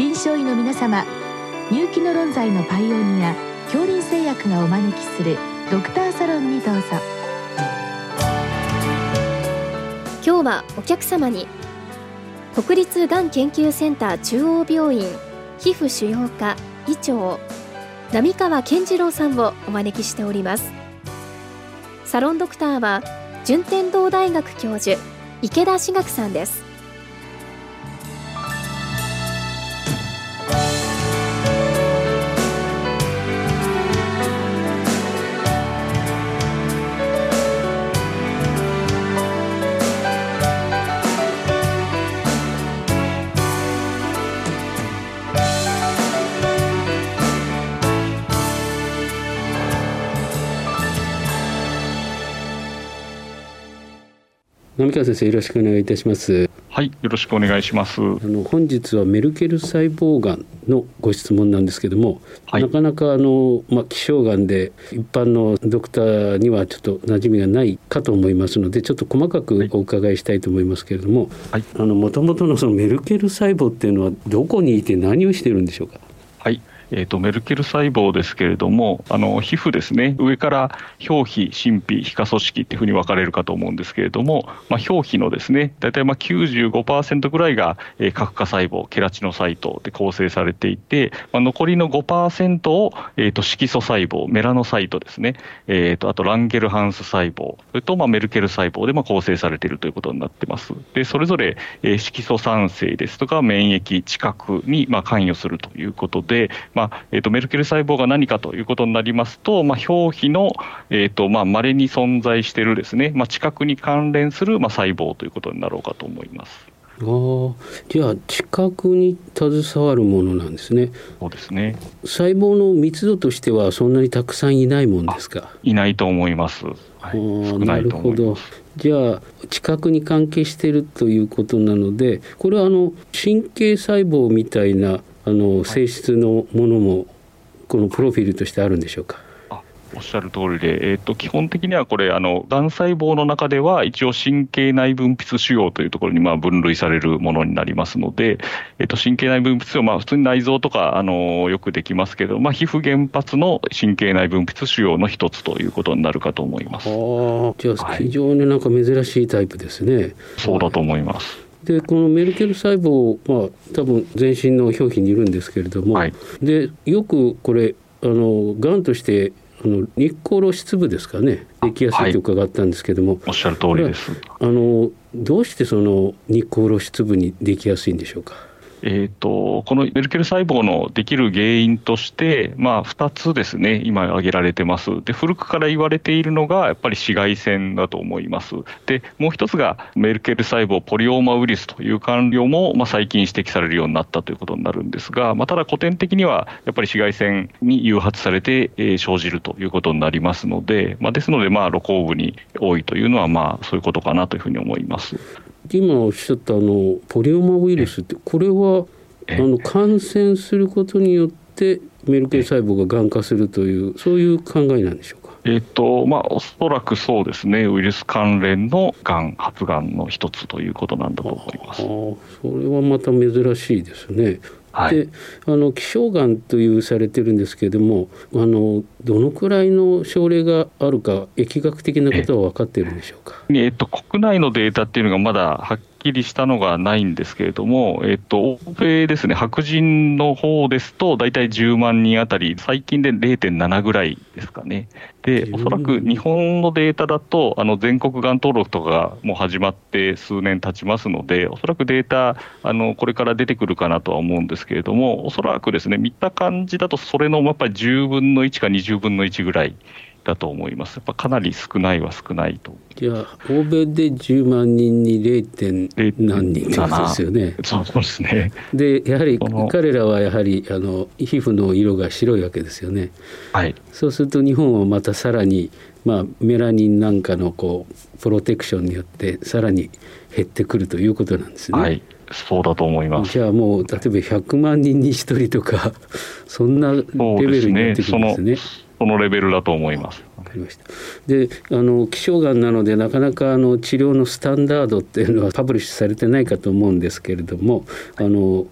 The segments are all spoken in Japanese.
臨床医の皆様入気の論剤のパイオニア恐林製薬がお招きするドクターサロンにどうぞ。今日はお客様に国立がん研究センター中央病院皮膚腫瘍科医長並川健次郎さんをお招きしております。サロンドクターは順天堂大学教授池田志学さんです。浪川先生よろしくお願いいたします。はいよろしくお願いします。あの本日はメルケル細胞がんのご質問なんですけども、はい、なかなかあのまあ希少がんで一般のドクターにはちょっと馴染みがないかと思いますのでちょっと細かくお伺いしたいと思いますけれども、はい、あの元々のそのメルケル細胞っていうのはどこにいて何をしてるんでしょうか？はいえーと、メルケル細胞ですけれども、あの皮膚ですね、上から表皮、真皮、皮下組織っていうふうに分かれるかと思うんですけれども、まあ、表皮のですね、大体まあ95%ぐらいが、えー、核化細胞、ケラチノサイトで構成されていて、まあ、残りの5%を、えーと、色素細胞、メラノサイトですね、えーと、あとランゲルハンス細胞、それとまあメルケル細胞でまあ構成されているということになってます。で、それぞれ、えー、色素酸性ですとか免疫、知覚にまあ関与するということで、まあえーと、メルケル細胞が何かということになりますと、まあ、表皮の、えーとまあ、稀に存在しているですね、まあ、知覚に関連する、まあ、細胞ということになろうかと思います。あじゃあ知覚に携わるものなんですね。そうですね。細胞の密度としてはそんなにたくさんいないもんですか？いないと思います。はい、なるほど。じゃあ知覚に関係しているということなので、これはあの神経細胞みたいなあの性質のものもこのプロフィールとしてあるんでしょうか？おっしゃる通りで、えーと、基本的にはこれ、あのがん細胞の中では、一応、神経内分泌腫瘍というところにまあ分類されるものになりますので、えーと、神経内分泌腫瘍、まあ、普通に内臓とかあのよくできますけど、まあ、皮膚原発の神経内分泌腫瘍の一つということになるかと思いますじゃあ、非常になんか珍しいタイプですね。はい、そうだと思います。でこのメルケル細胞は多分全身の表皮にいるんですけれども、はい、でよくこれあのがんとしてあの日光露出部ですかねできやすいと伺ったんですけども、はい、おっしゃる通りです。あのどうしてその日光露出部にできやすいんでしょうか？えーと、このメルケル細胞のできる原因として、まあ、2つですね、今挙げられてます。で、古くから言われているのが、やっぱり紫外線だと思います。で、もう一つが、メルケル細胞ポリオーマウイルスという患病も、まあ、最近指摘されるようになったということになるんですが、まあ、ただ古典的には、やっぱり紫外線に誘発されて、えー、生じるということになりますので、まあ、ですので、まあ、露光部に多いというのは、まあ、そういうことかなというふうに思います。今おっしゃったあのポリオマウイルスってこれはあの感染することによってメルケル細胞ががん化するというそういう考えなんでしょうか？えっとまあ、おそらくそうですね、ウイルス関連のがん、発がんの一つということなんだと思いますそれはまた珍しいですね。はい、であの希少がんというされてるんですけれどもあのどのくらいの症例があるか疫学的なことは分かっているんでしょうか、えっと、国内のデータっていうのがまだはっきりしたのがないんですけれども、えっと、欧米ですね、白人の方ですと、大体10万人あたり、最近で0.7ぐらいですかね。で、おそらく日本のデータだと、あの全国がん登録とかがもう始まって数年経ちますので、おそらくデータ、あのこれから出てくるかなとは思うんですけれども、おそらくですね、見た感じだと、それのやっぱり10分の1か20分の1ぐらい。だと思います。やっぱかなり少ないは少ないと。じゃあ欧米で10万人に 0. 点何人ですよね。そうですね。でやはり彼らはやはりあの皮膚の色が白いわけですよね。はい。そうすると日本はまたさらにまあメラニンなんかのこうプロテクションによってさらに減ってくるということなんですね。はい。そうだと思いますじゃあもう例えば100万人に1人とかそんなレベルになってくるんですね。そのレベルだと思います。わかりました。で、あの希少がんなのでなかなかあの治療のスタンダードっていうのはパブリッシュされてないかと思うんですけれども、あの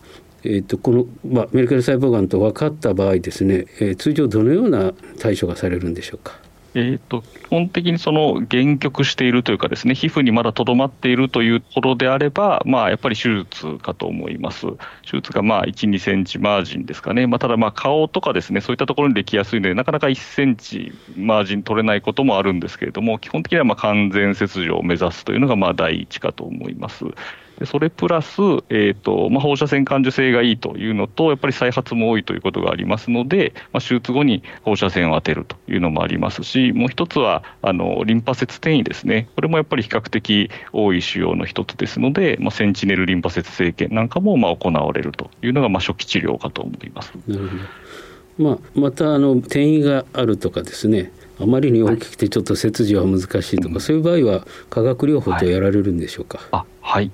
えーと、この、まあ、メルケル細胞がんと分かった場合ですね、えー、通常どのような対処がされるんでしょうか？えーと、基本的にその限局しているというか、ですね皮膚にまだとどまっているというほどであれば、まあ、やっぱり手術かと思います。手術がまあ1、2センチマージンですかね、まあ、ただ顔とかですね、そういったところにできやすいので、なかなか1センチマージン取れないこともあるんですけれども、基本的にはまあ完全切除を目指すというのがまあ第一かと思います。それプラス、えーとまあ、放射線感受性がいいというのと、やっぱり再発も多いということがありますので、まあ、手術後に放射線を当てるというのもありますし、もう一つはあのリンパ節転移ですね、これもやっぱり比較的多い腫瘍の一つですので、まあ、センチネルリンパ節生検なんかもまあ行われるというのがまあ初期治療かと思います。なるほどまあ、またあの転移があるとかですねあまりに大きくてちょっと切除は難しいとか、はい、そういう場合は化学療法とやられるんでしょうか？はい、あはい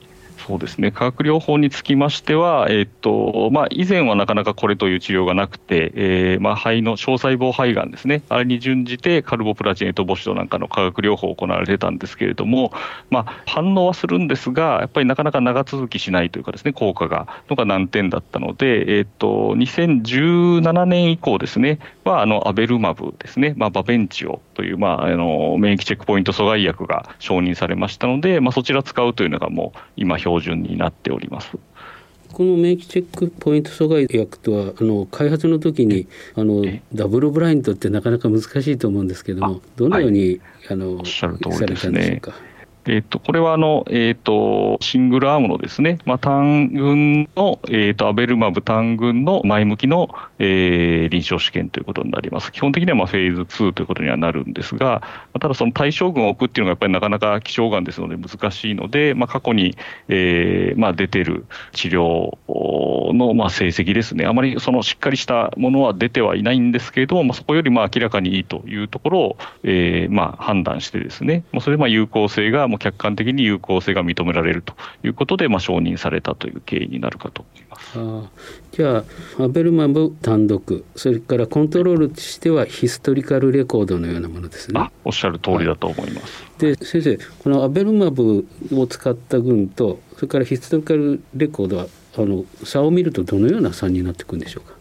そうですね。化学療法につきましては、えーとまあ、以前はなかなかこれという治療がなくて、えーまあ、肺の小細胞肺がんですね、あれに準じてカルボプラチン、エトボシドなんかの化学療法を行われてたんですけれども、まあ、反応はするんですが、やっぱりなかなか長続きしないというか、ですね効果がのが難点だったので、えーと、2017年以降ですね、はあのアベルマブですね、まあ、バベンチオという、まあ、あの免疫チェックポイント阻害薬が承認されましたので、まあ、そちら使うというのがもう今、標準になっております。この免疫チェックポイント阻害薬とはあの開発の時にあのダブルブラインドってなかなか難しいと思うんですけどもどのように、はい、あのされたんでしょうか？えーと、これはあの、えーと、シングルアームのですね、まあ、単群の、えーと、アベルマブ単群の前向きの、えー、臨床試験ということになります。基本的にはまあフェーズ2ということにはなるんですが、ただその対象群を置くっていうのがやっぱりなかなか希少がんですので難しいので、まあ、過去に、えーまあ、出てる治療のまあ成績ですね、あまりそのしっかりしたものは出てはいないんですけれども、まあ、そこよりまあ明らかにいいというところを、えーまあ、判断してですね、まあ、それでまあ有効性がも客観的に有効性が認められるということで、まあ、承認されたという経緯になるかと思います。あじゃあアベルマブ単独それからコントロールとしては historical record のようなものですね。おっしゃる通りだと思います。はい、で先生このアベルマブを使った群とそれから historical record はあの差を見るとどのような差になっていくんでしょうか？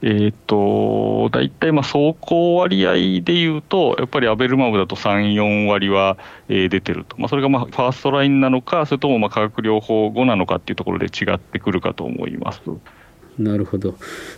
えーと、大体まあ奏効割合でいうと、やっぱりアベルマブだと3、4割は、えー、出てると、まあ、それがまあ first line なのか、それともまあ化学療法後なのかっていうところで違ってくるかと思います。なるほど。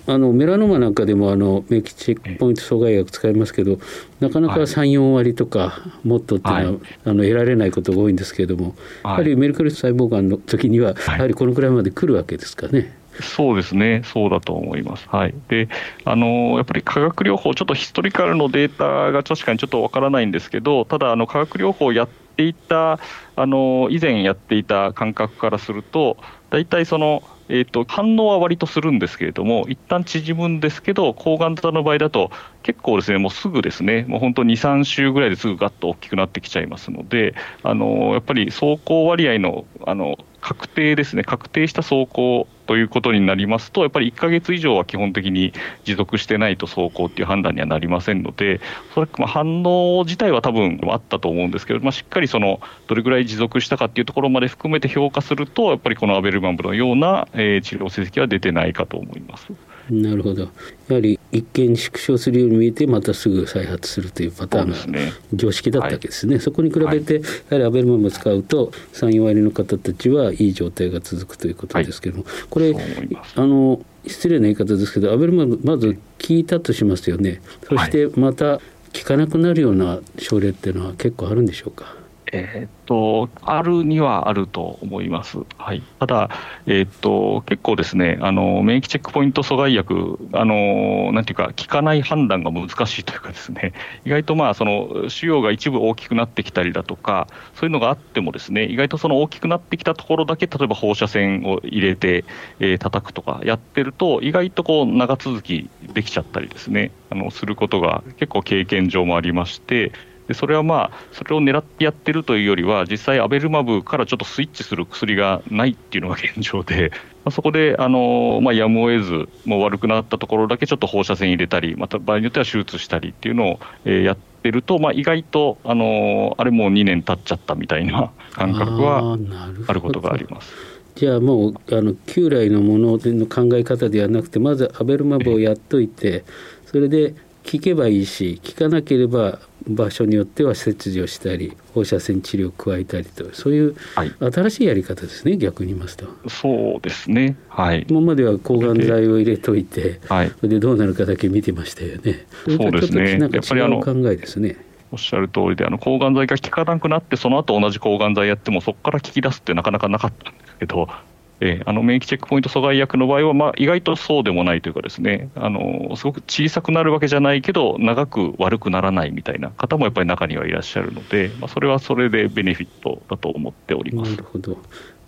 あのメラノマなんかでもあの免疫チェックポイント阻害薬使いますけどなかなか3、4割とかもっとっていうのは、はい、あの得られないことが多いんですけれども、はい、やはりメルクル細胞がんの時にはやはりこのくらいまで来るわけですかね。そうですね、そうだと思います。はい、であのやっぱり化学療法、ちょっとヒストリカルのデータが確かにちょっとわからないんですけど、ただ、あの化学療法をやっていた、あの以前やっていた感覚からすると、大体その、えーと、反応は割とするんですけれども、一旦縮むんですけど、抗がん型の場合だと、結構ですね、もうすぐですね、もう本当2、3週ぐらいですぐガッと大きくなってきちゃいますので、あのやっぱり走行割合のあの確定ですね、確定した走行ということになりますと、やっぱり1か月以上は基本的に持続してないと走行っていう判断にはなりませんので、おそらくま反応自体は多分あったと思うんですけど、まあ、しっかりそのどれぐらい持続したかっていうところまで含めて評価すると、やっぱりこのアベルマンブのような、えー、治療成績は出てないかと思います。なるほど。やはり一見縮小するように見えてまたすぐ再発するというパターンが常識だったわけですね。そ、ねはい、そこに比べて、やはりアベルマムを使うと3、4割の方たちはいい状態が続くということですけども、はい、これあの失礼な言い方ですけどアベルマムまず効いたとしますよね。そしてまた効かなくなるような症例っていうのは結構あるんでしょうか？えー、っと、あるにはあると思います。はい、ただ、えー、っと、結構ですね、あの免疫チェックポイント阻害薬、あのなんていうか、効かない判断が難しいというかですね、意外とまあ、その腫瘍が一部大きくなってきたりだとか、そういうのがあってもですね、意外とその大きくなってきたところだけ、例えば放射線を入れて、えー、叩くとかやってると、意外とこう長続きできちゃったりですね、あのすることが結構経験上もありまして、でそれはまあ、それを狙ってやってるというよりは、実際、アベルマブからちょっとスイッチする薬がないっていうのが現状で、まあ、そこであの、まあ、やむを得ず、もう悪くなったところだけちょっと放射線入れたり、また場合によっては手術したりっていうのを、えー、やってると、まあ、意外と、あのあれもう2年経っちゃったみたいな感覚はあることがあります。じゃあもうあの旧来のものの考え方ではなくてまずアベルマブをやっといてそれで効けばいいし効かなければ場所によっては切除したり放射線治療を加えたりとそういう新しいやり方ですね、はい、逆に言いますと。そうですね。はい。今までは抗がん剤を入れといて、はい、それでどうなるかだけ見てましたよね。そうですね。なんか違う考えですね。おっしゃる通りであの抗がん剤が効かなくなってその後同じ抗がん剤やってもそこから効き出すってなかなかなかったんですけどえー、あの免疫チェックポイント阻害薬の場合は、まあ、意外とそうでもないというかですねあのすごく小さくなるわけじゃないけど長く悪くならないみたいな方もやっぱり中にはいらっしゃるので、まあ、それはそれでベネフィットだと思っております。なるほど。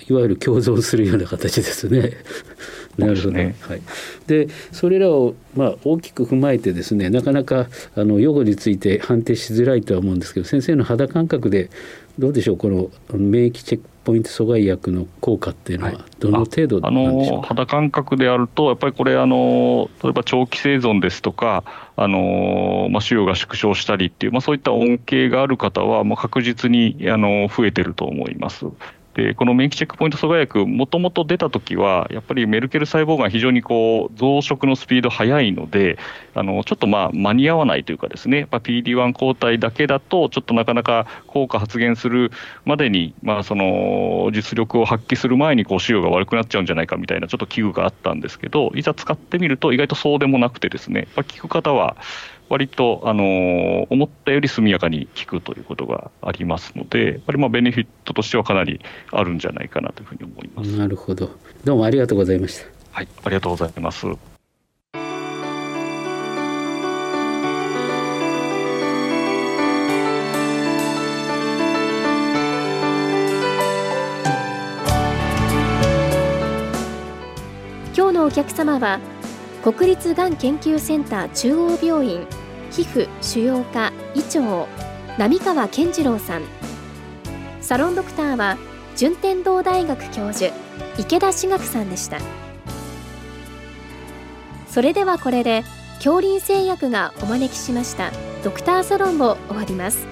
いわゆる共存するような形ですね。なるほど、ね、はい、でそれらをまあ大きく踏まえてですねなかなかあの用語について判定しづらいとは思うんですけど先生の肌感覚でどうでしょう？この免疫チェックポイント阻害薬の効果っていうのはどの程度なんでしょう？か、はい、あの肌感覚であるとやっぱりこれあの例えば長期生存ですとかあの、まあ、腫瘍が縮小したりっていう、まあ、そういった恩恵がある方はもう確実にあの増えてると思います。でこの免疫チェックポイント阻害薬、もともと出たときは、やっぱりメルケル細胞が非常にこう増殖のスピード速いので、あのちょっとまあ間に合わないというか、ですね。PD-1 抗体だけだと、ちょっとなかなか効果発現するまでに、まあ、その実力を発揮する前にこう腫瘍が悪くなっちゃうんじゃないかみたいな、ちょっと危惧があったんですけど、いざ使ってみると、意外とそうでもなくて、ですね。やっぱ効く方は、割と、あの思ったより速やかに効くということがありますので、やっぱりまあベネフィットとしてはかなりあるんじゃないかなというふうに思います。なるほど。どうもありがとうございました。はい、ありがとうございます。今日のお客様は国立がん研究センター中央病院皮膚腫瘍科医長並川健次郎さん。サロンドクターは順天堂大学教授池田志学さんでした。それではこれで恐林製薬がお招きしましたドクターサロンを終わります。